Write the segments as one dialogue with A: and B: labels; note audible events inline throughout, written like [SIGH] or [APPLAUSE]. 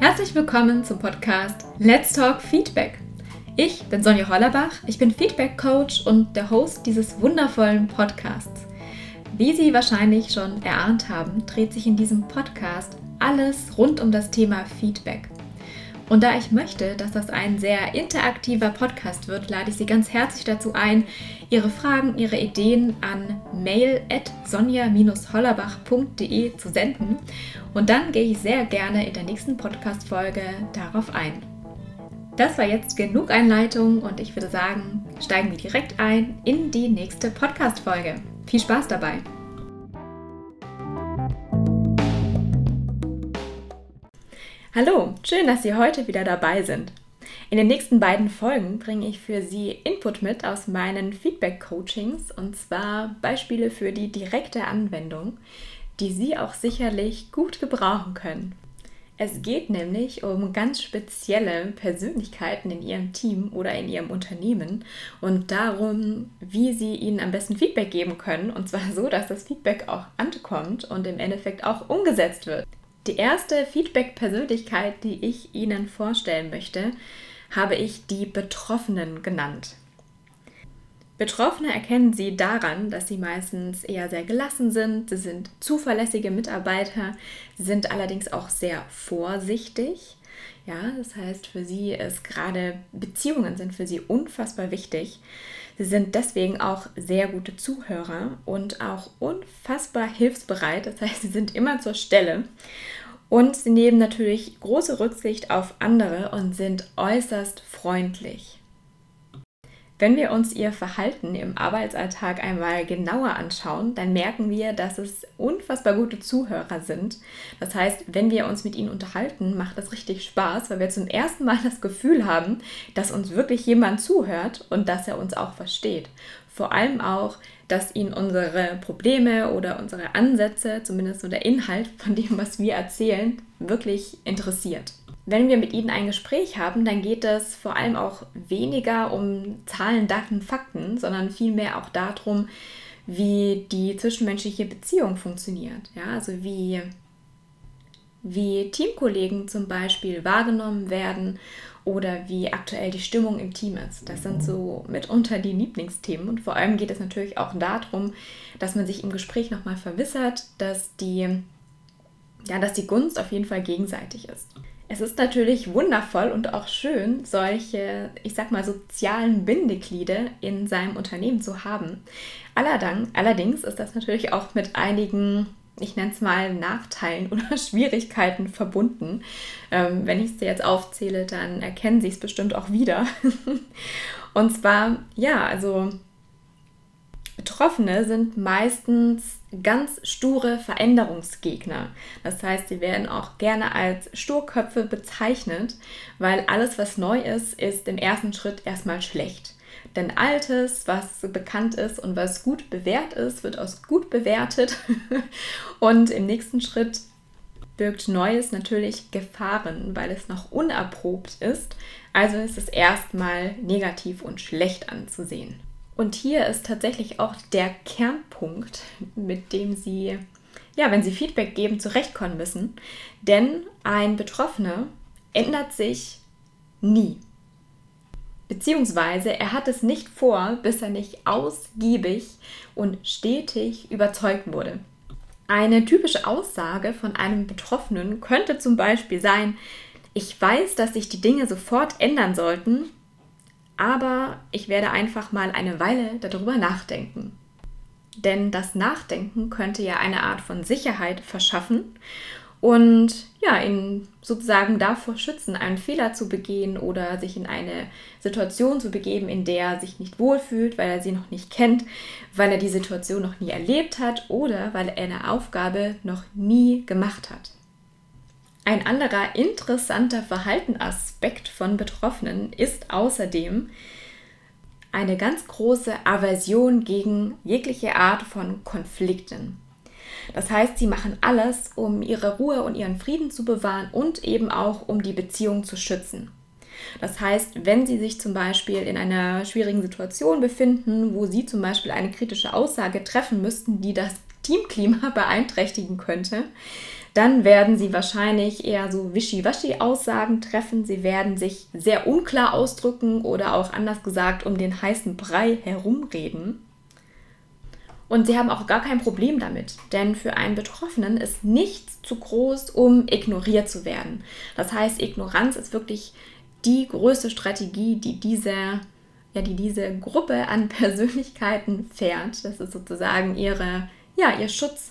A: Herzlich willkommen zum Podcast Let's Talk Feedback. Ich bin Sonja Hollerbach, ich bin Feedback Coach und der Host dieses wundervollen Podcasts. Wie Sie wahrscheinlich schon erahnt haben, dreht sich in diesem Podcast alles rund um das Thema Feedback. Und da ich möchte, dass das ein sehr interaktiver Podcast wird, lade ich Sie ganz herzlich dazu ein, Ihre Fragen, Ihre Ideen an mail at sonja-hollerbach.de zu senden. Und dann gehe ich sehr gerne in der nächsten Podcast-Folge darauf ein. Das war jetzt genug Einleitung und ich würde sagen, steigen wir direkt ein in die nächste Podcast-Folge. Viel Spaß dabei! Hallo, schön, dass Sie heute wieder dabei sind. In den nächsten beiden Folgen bringe ich für Sie Input mit aus meinen Feedback-Coachings und zwar Beispiele für die direkte Anwendung, die Sie auch sicherlich gut gebrauchen können. Es geht nämlich um ganz spezielle Persönlichkeiten in Ihrem Team oder in Ihrem Unternehmen und darum, wie Sie ihnen am besten Feedback geben können und zwar so, dass das Feedback auch ankommt und im Endeffekt auch umgesetzt wird. Die erste Feedback-Persönlichkeit, die ich Ihnen vorstellen möchte, habe ich die Betroffenen genannt. Betroffene erkennen Sie daran, dass sie meistens eher sehr gelassen sind, sie sind zuverlässige Mitarbeiter, sie sind allerdings auch sehr vorsichtig. Ja, das heißt, für sie ist gerade Beziehungen sind für sie unfassbar wichtig. Sie sind deswegen auch sehr gute Zuhörer und auch unfassbar hilfsbereit. Das heißt, sie sind immer zur Stelle. Und sie nehmen natürlich große Rücksicht auf andere und sind äußerst freundlich. Wenn wir uns ihr Verhalten im Arbeitsalltag einmal genauer anschauen, dann merken wir, dass es unfassbar gute Zuhörer sind. Das heißt, wenn wir uns mit ihnen unterhalten, macht das richtig Spaß, weil wir zum ersten Mal das Gefühl haben, dass uns wirklich jemand zuhört und dass er uns auch versteht. Vor allem auch, dass ihn unsere Probleme oder unsere Ansätze, zumindest so der Inhalt von dem, was wir erzählen, wirklich interessiert wenn wir mit ihnen ein Gespräch haben, dann geht es vor allem auch weniger um Zahlen, Daten, Fakten, sondern vielmehr auch darum, wie die zwischenmenschliche Beziehung funktioniert. Ja, also wie, wie Teamkollegen zum Beispiel wahrgenommen werden oder wie aktuell die Stimmung im Team ist. Das sind so mitunter die Lieblingsthemen. Und vor allem geht es natürlich auch darum, dass man sich im Gespräch nochmal verwissert, dass die, ja, dass die Gunst auf jeden Fall gegenseitig ist. Es ist natürlich wundervoll und auch schön, solche, ich sag mal, sozialen Bindeglieder in seinem Unternehmen zu haben. Allerdings ist das natürlich auch mit einigen, ich nenne es mal, Nachteilen [LAUGHS] oder Schwierigkeiten verbunden. Ähm, wenn ich es dir jetzt aufzähle, dann erkennen sie es bestimmt auch wieder. [LAUGHS] und zwar, ja, also Betroffene sind meistens ganz sture Veränderungsgegner. Das heißt, sie werden auch gerne als Sturköpfe bezeichnet, weil alles, was neu ist, ist im ersten Schritt erstmal schlecht. Denn Altes, was bekannt ist und was gut bewährt ist, wird als gut bewertet. [LAUGHS] und im nächsten Schritt birgt Neues natürlich Gefahren, weil es noch unerprobt ist. Also ist es erstmal negativ und schlecht anzusehen. Und hier ist tatsächlich auch der Kernpunkt, mit dem Sie, ja, wenn Sie Feedback geben, zurechtkommen müssen. Denn ein Betroffener ändert sich nie. Beziehungsweise er hat es nicht vor, bis er nicht ausgiebig und stetig überzeugt wurde. Eine typische Aussage von einem Betroffenen könnte zum Beispiel sein, ich weiß, dass sich die Dinge sofort ändern sollten, aber ich werde einfach mal eine Weile darüber nachdenken. Denn das Nachdenken könnte ja eine Art von Sicherheit verschaffen und ja, ihn sozusagen davor schützen, einen Fehler zu begehen oder sich in eine Situation zu begeben, in der er sich nicht wohlfühlt, weil er sie noch nicht kennt, weil er die Situation noch nie erlebt hat oder weil er eine Aufgabe noch nie gemacht hat. Ein anderer interessanter Verhaltenaspekt von Betroffenen ist außerdem eine ganz große Aversion gegen jegliche Art von Konflikten. Das heißt, sie machen alles, um ihre Ruhe und ihren Frieden zu bewahren und eben auch um die Beziehung zu schützen. Das heißt, wenn Sie sich zum Beispiel in einer schwierigen Situation befinden, wo Sie zum Beispiel eine kritische Aussage treffen müssten, die das Teamklima [LAUGHS] beeinträchtigen könnte, dann werden sie wahrscheinlich eher so wischiwaschi-Aussagen treffen. Sie werden sich sehr unklar ausdrücken oder auch anders gesagt um den heißen Brei herumreden. Und sie haben auch gar kein Problem damit, denn für einen Betroffenen ist nichts zu groß, um ignoriert zu werden. Das heißt, Ignoranz ist wirklich die größte Strategie, die diese, ja, die diese Gruppe an [LAUGHS] Persönlichkeiten fährt. Das ist sozusagen ihre, ja, ihr Schutz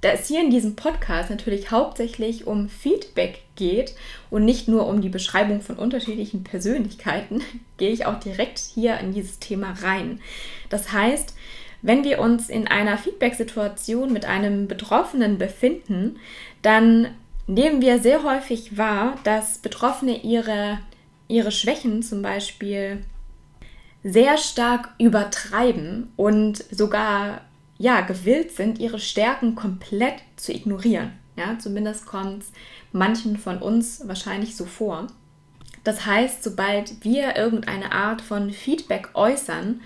A: da es hier in diesem Podcast natürlich hauptsächlich um Feedback geht und nicht nur um die Beschreibung von unterschiedlichen Persönlichkeiten, [LAUGHS] gehe ich auch direkt hier in dieses Thema rein. Das heißt, wenn wir uns in einer Feedback-Situation mit einem Betroffenen befinden, dann nehmen wir sehr häufig wahr, dass Betroffene ihre, ihre Schwächen zum Beispiel sehr stark übertreiben und sogar ja, gewillt sind, ihre Stärken komplett zu ignorieren. Ja, zumindest kommt es manchen von uns wahrscheinlich so vor. Das heißt, sobald wir irgendeine Art von Feedback äußern,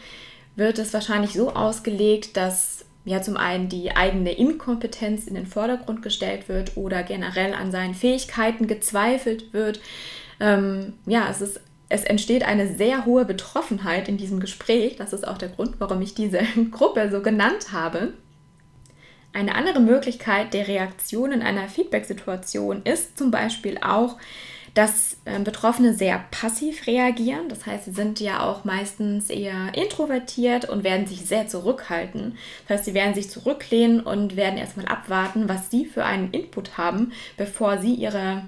A: wird es wahrscheinlich so ausgelegt, dass ja zum einen die eigene Inkompetenz in den Vordergrund gestellt wird oder generell an seinen Fähigkeiten gezweifelt wird. Ähm, ja, es ist es entsteht eine sehr hohe Betroffenheit in diesem Gespräch. Das ist auch der Grund, warum ich diese [LAUGHS] Gruppe so genannt habe. Eine andere Möglichkeit der Reaktion in einer Feedback-Situation ist zum Beispiel auch, dass äh, Betroffene sehr passiv reagieren. Das heißt, sie sind ja auch meistens eher introvertiert und werden sich sehr zurückhalten. Das heißt, sie werden sich zurücklehnen und werden erstmal abwarten, was sie für einen Input haben, bevor sie ihre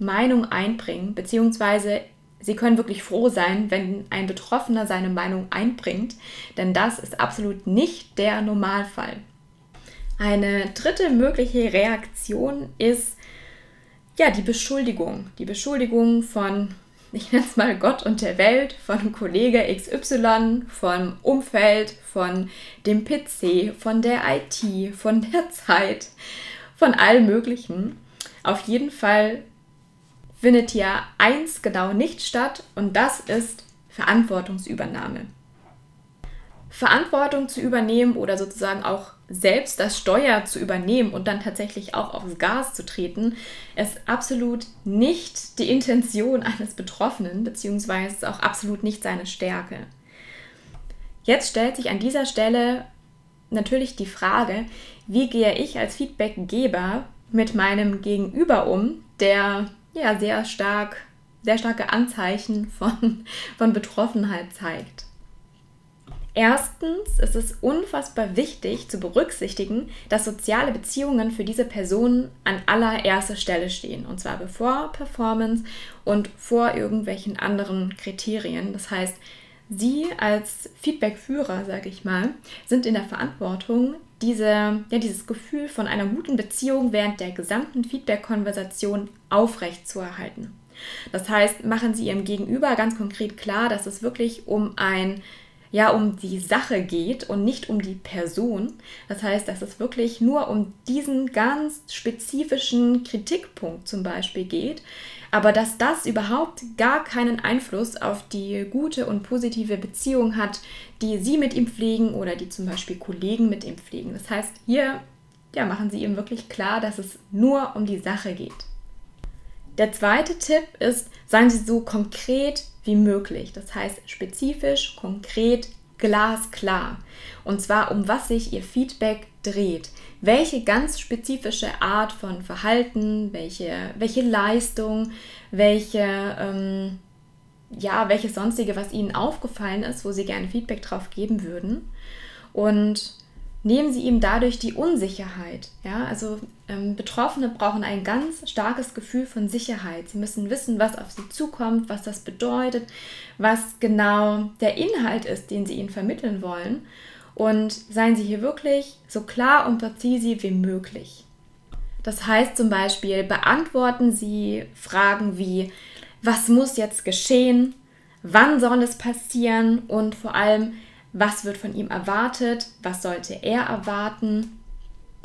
A: Meinung einbringen, beziehungsweise Sie können wirklich froh sein, wenn ein Betroffener seine Meinung einbringt, denn das ist absolut nicht der Normalfall. Eine dritte mögliche Reaktion ist ja die Beschuldigung. Die Beschuldigung von, ich nenne es mal Gott und der Welt, von Kollege XY, vom Umfeld, von dem PC, von der IT, von der Zeit, von allem Möglichen. Auf jeden Fall findet ja eins genau nicht statt und das ist Verantwortungsübernahme. Verantwortung zu übernehmen oder sozusagen auch selbst das Steuer zu übernehmen und dann tatsächlich auch aufs Gas zu treten, ist absolut nicht die Intention eines Betroffenen, beziehungsweise auch absolut nicht seine Stärke. Jetzt stellt sich an dieser Stelle natürlich die Frage, wie gehe ich als Feedbackgeber mit meinem Gegenüber um, der ja sehr stark, sehr starke Anzeichen von, [LAUGHS] von Betroffenheit zeigt. Erstens ist es unfassbar wichtig zu berücksichtigen, dass soziale Beziehungen für diese Person an allererster Stelle stehen. Und zwar bevor Performance und vor irgendwelchen anderen Kriterien. Das heißt, Sie als Feedbackführer, sage ich mal, sind in der Verantwortung, diese, ja, dieses Gefühl von einer guten Beziehung während der gesamten Feedback-Konversation aufrechtzuerhalten. Das heißt, machen Sie Ihrem Gegenüber ganz konkret klar, dass es wirklich um ein ja um die Sache geht und nicht um die Person. Das heißt, dass es wirklich nur um diesen ganz spezifischen Kritikpunkt zum Beispiel geht, aber dass das überhaupt gar keinen Einfluss auf die gute und positive Beziehung hat, die Sie mit ihm pflegen oder die zum Beispiel Kollegen mit ihm pflegen. Das heißt, hier ja, machen Sie ihm wirklich klar, dass es nur um die Sache geht. Der zweite Tipp ist, seien Sie so konkret wie möglich. Das heißt spezifisch, konkret, glasklar. Und zwar, um was sich Ihr Feedback dreht. Welche ganz spezifische Art von Verhalten, welche, welche Leistung, welche, ähm, ja, welches sonstige, was Ihnen aufgefallen ist, wo Sie gerne Feedback drauf geben würden. Und nehmen Sie ihm dadurch die Unsicherheit. Ja, also ähm, Betroffene brauchen ein ganz starkes Gefühl von Sicherheit. Sie müssen wissen, was auf sie zukommt, was das bedeutet, was genau der Inhalt ist, den Sie ihnen vermitteln wollen. Und seien Sie hier wirklich so klar und präzise wie möglich. Das heißt zum Beispiel, beantworten Sie Fragen wie, was muss jetzt geschehen? Wann soll es passieren? Und vor allem, was wird von ihm erwartet? Was sollte er erwarten?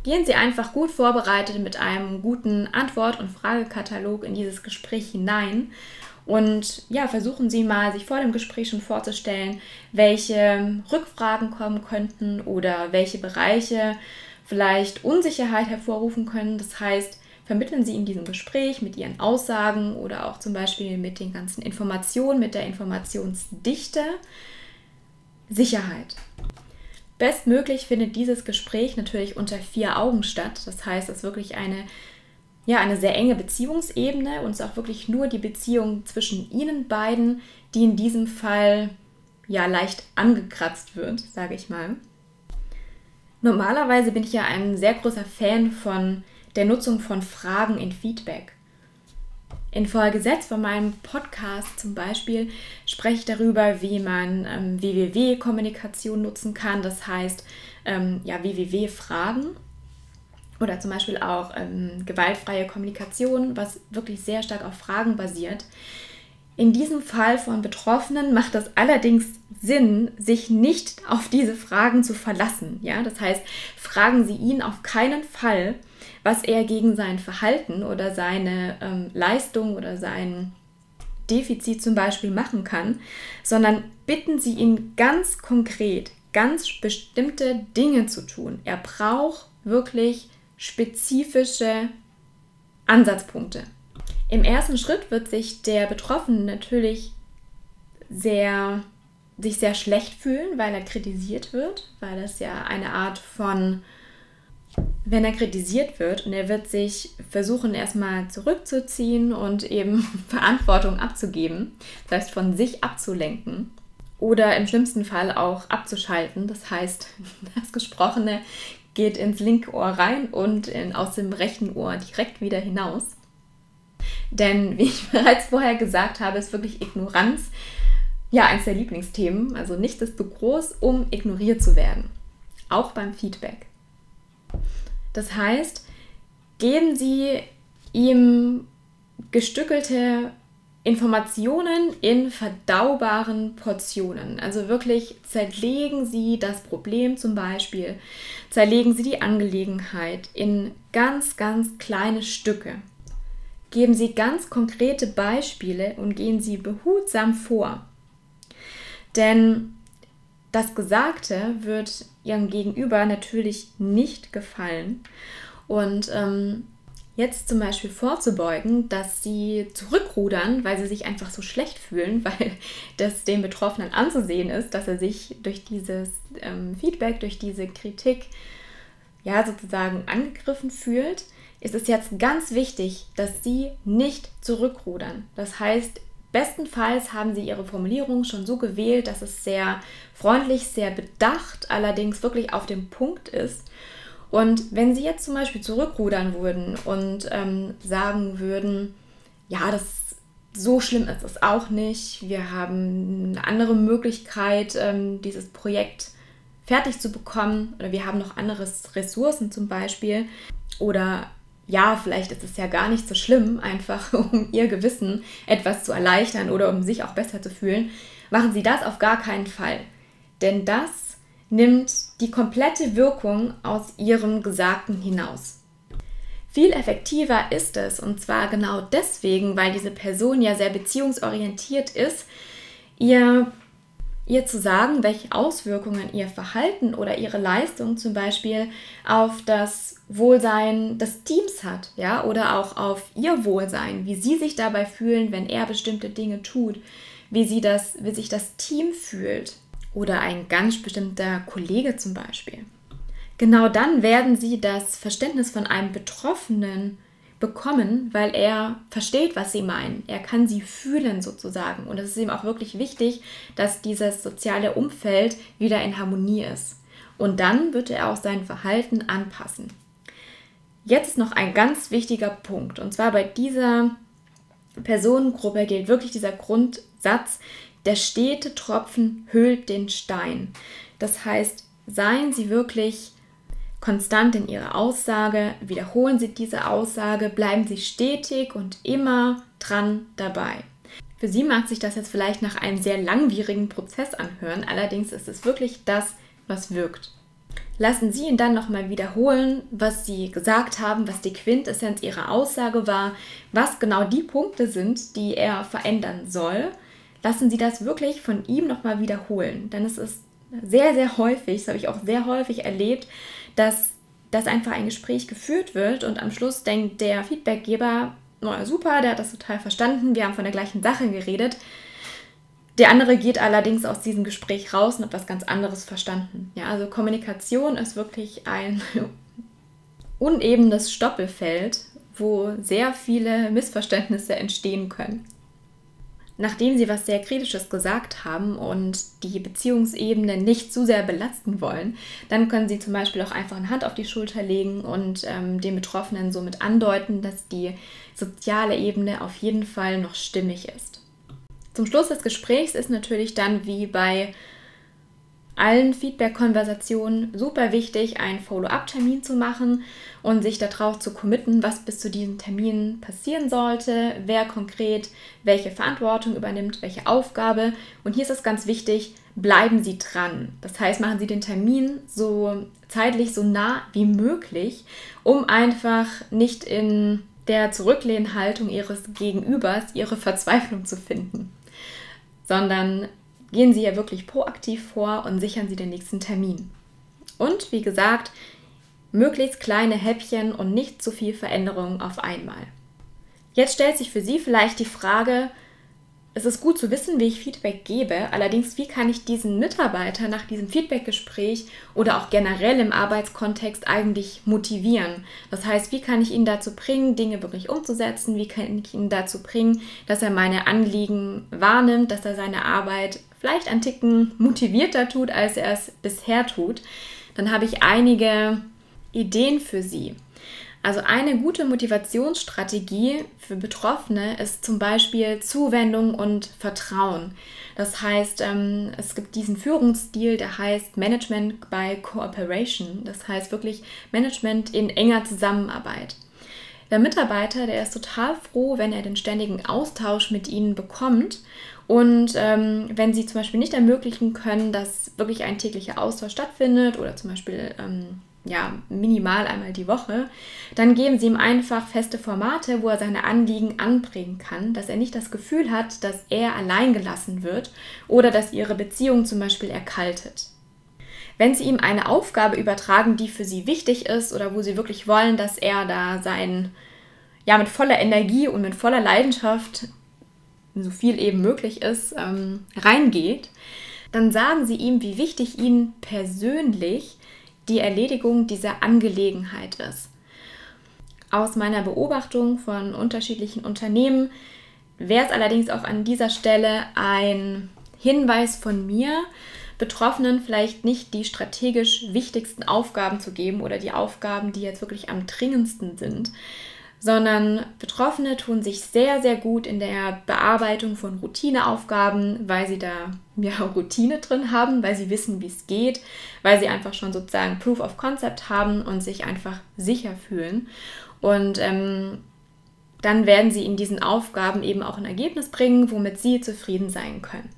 A: Gehen Sie einfach gut vorbereitet mit einem guten Antwort- und Fragekatalog in dieses Gespräch hinein Und ja, versuchen Sie mal, sich vor dem Gespräch schon vorzustellen, welche Rückfragen kommen könnten oder welche Bereiche vielleicht Unsicherheit hervorrufen können. Das heißt, vermitteln Sie in diesem Gespräch mit Ihren Aussagen oder auch zum Beispiel mit den ganzen Informationen, mit der Informationsdichte Sicherheit. Bestmöglich findet dieses Gespräch natürlich unter vier Augen statt. Das heißt, es ist wirklich eine, ja, eine sehr enge Beziehungsebene und es ist auch wirklich nur die Beziehung zwischen Ihnen beiden, die in diesem Fall ja leicht angekratzt wird, sage ich mal. Normalerweise bin ich ja ein sehr großer Fan von der Nutzung von Fragen in Feedback. In Folge 6 von meinem Podcast zum Beispiel spreche ich darüber, wie man ähm, WWW-Kommunikation nutzen kann, das heißt ähm, ja, WWW-Fragen oder zum Beispiel auch ähm, gewaltfreie Kommunikation, was wirklich sehr stark auf Fragen basiert. In diesem Fall von Betroffenen macht es allerdings Sinn, sich nicht auf diese Fragen zu verlassen. Ja? Das heißt, fragen Sie ihn auf keinen Fall, was er gegen sein Verhalten oder seine ähm, Leistung oder sein Defizit zum Beispiel machen kann, sondern bitten Sie ihn ganz konkret, ganz bestimmte Dinge zu tun. Er braucht wirklich spezifische Ansatzpunkte. Im ersten Schritt wird sich der Betroffene natürlich sehr, sich sehr schlecht fühlen, weil er kritisiert wird, weil das ja eine Art von, wenn er kritisiert wird und er wird sich versuchen erstmal zurückzuziehen und eben [LAUGHS] Verantwortung abzugeben, das heißt von sich abzulenken oder im schlimmsten Fall auch abzuschalten. Das heißt, [LAUGHS] das Gesprochene geht ins linke Ohr rein und in, aus dem rechten Ohr direkt wieder hinaus. Denn, [LAUGHS] wie ich bereits vorher gesagt habe, ist wirklich Ignoranz ja eines der Lieblingsthemen. Also nichts ist zu groß, um ignoriert zu werden. Auch beim Feedback. Das heißt, geben Sie ihm gestückelte Informationen in verdaubaren Portionen. Also wirklich zerlegen Sie das Problem zum Beispiel, zerlegen Sie die Angelegenheit in ganz, ganz kleine Stücke. Geben Sie ganz konkrete Beispiele und gehen Sie behutsam vor. Denn das Gesagte wird Ihrem Gegenüber natürlich nicht gefallen. Und ähm, jetzt zum Beispiel vorzubeugen, dass sie zurückrudern, weil sie sich einfach so schlecht fühlen, [LAUGHS] weil das dem Betroffenen anzusehen ist, dass er sich durch dieses ähm, Feedback, durch diese Kritik ja sozusagen angegriffen fühlt, ist es jetzt ganz wichtig, dass Sie nicht zurückrudern. Das heißt, bestenfalls haben Sie Ihre Formulierung schon so gewählt, dass es sehr freundlich, sehr bedacht, allerdings wirklich auf dem Punkt ist. Und wenn Sie jetzt zum Beispiel zurückrudern würden und ähm, sagen würden, ja, das so schlimm ist es auch nicht, wir haben eine andere Möglichkeit, ähm, dieses Projekt fertig zu bekommen oder wir haben noch andere Ressourcen zum Beispiel oder ja, vielleicht ist es ja gar nicht so schlimm, einfach [LAUGHS] um ihr Gewissen etwas zu erleichtern oder um sich auch besser zu fühlen, machen Sie das auf gar keinen Fall. Denn das nimmt die komplette Wirkung aus Ihrem Gesagten hinaus. Viel effektiver ist es, und zwar genau deswegen, weil diese Person ja sehr beziehungsorientiert ist, ihr ihr zu sagen, welche Auswirkungen ihr Verhalten oder ihre Leistung zum Beispiel auf das Wohlsein des Teams hat, ja, oder auch auf ihr Wohlsein, wie sie sich dabei fühlen, wenn er bestimmte Dinge tut, wie sie das, wie sich das Team fühlt oder ein ganz bestimmter Kollege zum Beispiel. Genau dann werden sie das Verständnis von einem Betroffenen bekommen, weil er versteht, was sie meinen. Er kann sie fühlen sozusagen. Und es ist ihm auch wirklich wichtig, dass dieses soziale Umfeld wieder in Harmonie ist. Und dann wird er auch sein Verhalten anpassen. Jetzt noch ein ganz wichtiger Punkt. Und zwar bei dieser Personengruppe gilt wirklich dieser Grundsatz, der stete Tropfen höhlt den Stein. Das heißt, seien Sie wirklich konstant in ihrer Aussage, wiederholen Sie diese Aussage, bleiben Sie stetig und immer dran dabei. Für Sie mag sich das jetzt vielleicht nach einem sehr langwierigen Prozess anhören, allerdings ist es wirklich das, was wirkt. lassen Sie ihn dann nochmal wiederholen, was Sie gesagt haben, was die Quintessenz Ihrer Aussage war, was genau die Punkte sind, die er verändern soll. Lassen Sie das wirklich von ihm nochmal wiederholen. Denn es ist sehr, sehr häufig, das habe ich auch sehr häufig erlebt, dass, dass einfach ein Gespräch geführt wird und am Schluss denkt der Feedbackgeber, oh, super, der hat das total verstanden, wir haben von der gleichen Sache geredet. Der andere geht allerdings aus diesem Gespräch raus und hat was ganz anderes verstanden. Ja, also Kommunikation ist wirklich ein [LAUGHS] unebenes Stoppelfeld, wo sehr viele Missverständnisse entstehen können. Nachdem sie was sehr Kritisches gesagt haben und die Beziehungsebene nicht zu sehr belasten wollen, dann können sie zum Beispiel auch einfach eine Hand auf die Schulter legen und ähm, den Betroffenen somit andeuten, dass die soziale Ebene auf jeden Fall noch stimmig ist. Zum Schluss des Gesprächs ist natürlich dann wie bei allen Feedback-Konversationen super wichtig, einen Follow-up-Termin zu machen und sich darauf zu committen, was bis zu diesem Termin passieren sollte, wer konkret welche Verantwortung übernimmt, welche Aufgabe. Und hier ist es ganz wichtig, bleiben Sie dran. Das heißt, machen Sie den Termin so zeitlich so nah wie möglich, um einfach nicht in der Zurücklehnhaltung Ihres Gegenübers Ihre Verzweiflung zu finden sondern gehen Sie ja wirklich proaktiv vor und sichern Sie den nächsten Termin. Und wie gesagt, möglichst kleine Häppchen und nicht zu viel Veränderung auf einmal. Jetzt stellt sich für Sie vielleicht die Frage, es ist gut zu wissen, wie ich Feedback gebe. Allerdings, wie kann ich diesen Mitarbeiter nach diesem Feedbackgespräch oder auch generell im Arbeitskontext eigentlich motivieren? Das heißt, wie kann ich ihn dazu bringen, Dinge wirklich umzusetzen? Wie kann ich ihn dazu bringen, dass er meine Anliegen wahrnimmt, dass er seine Arbeit vielleicht ein Ticken motivierter tut, als er es bisher tut? Dann habe ich einige Ideen für Sie. Also eine gute Motivationsstrategie für Betroffene ist zum Beispiel Zuwendung und Vertrauen. Das heißt, ähm, es gibt diesen Führungsstil, der heißt Management by Cooperation. Das heißt wirklich Management in enger Zusammenarbeit. Der Mitarbeiter, der ist total froh, wenn er den ständigen Austausch mit ihnen bekommt. Und ähm, wenn sie zum Beispiel nicht ermöglichen können, dass wirklich ein täglicher Austausch stattfindet oder zum Beispiel ähm, ja, minimal einmal die Woche, dann geben Sie ihm einfach feste Formate, wo er seine Anliegen anbringen kann, dass er nicht das Gefühl hat, dass er allein gelassen wird oder dass Ihre Beziehung zum Beispiel erkaltet. Wenn Sie ihm eine Aufgabe übertragen, die für Sie wichtig ist oder wo Sie wirklich wollen, dass er da sein, ja, mit voller Energie und mit voller Leidenschaft, so viel eben möglich ist, ähm, reingeht, dann sagen Sie ihm, wie wichtig Ihnen persönlich die Erledigung dieser Angelegenheit ist. Aus meiner Beobachtung von unterschiedlichen Unternehmen wäre es allerdings auch an dieser Stelle ein Hinweis von mir, Betroffenen vielleicht nicht die strategisch wichtigsten Aufgaben zu geben oder die Aufgaben, die jetzt wirklich am dringendsten sind, sondern Betroffene tun sich sehr, sehr gut in der Bearbeitung von Routineaufgaben, weil sie da ja, [LAUGHS] Routine drin haben, weil sie wissen, wie es geht, weil sie einfach schon sozusagen Proof of Concept haben und sich einfach sicher fühlen. Und ähm, dann werden sie in diesen Aufgaben eben auch ein Ergebnis bringen, womit sie zufrieden sein können.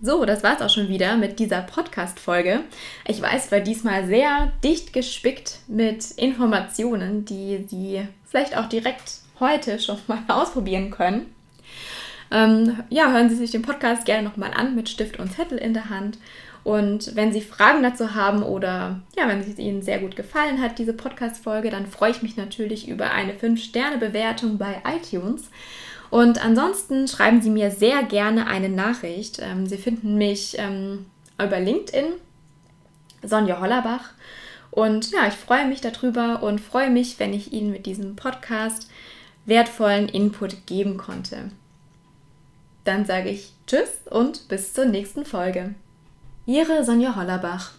A: So, das war es auch schon wieder mit dieser Podcast-Folge. Ich weiß, war diesmal sehr dicht gespickt mit Informationen, die Sie vielleicht auch direkt heute schon mal [LAUGHS] ausprobieren können. Ähm, ja, hören Sie sich den Podcast gerne nochmal an mit Stift und Zettel in der Hand. Und wenn Sie Fragen dazu haben oder ja, wenn es Ihnen sehr gut gefallen hat, diese Podcast-Folge, dann freue ich mich natürlich über eine 5-Sterne-Bewertung bei iTunes. Und ansonsten schreiben Sie mir sehr gerne eine Nachricht. Ähm, Sie finden mich ähm, über LinkedIn, Sonja Hollerbach. Und ja, ich freue mich darüber und freue mich, wenn ich Ihnen mit diesem Podcast wertvollen Input geben konnte. Dann sage ich Tschüss und bis zur nächsten Folge. Ihre Sonja Hollerbach.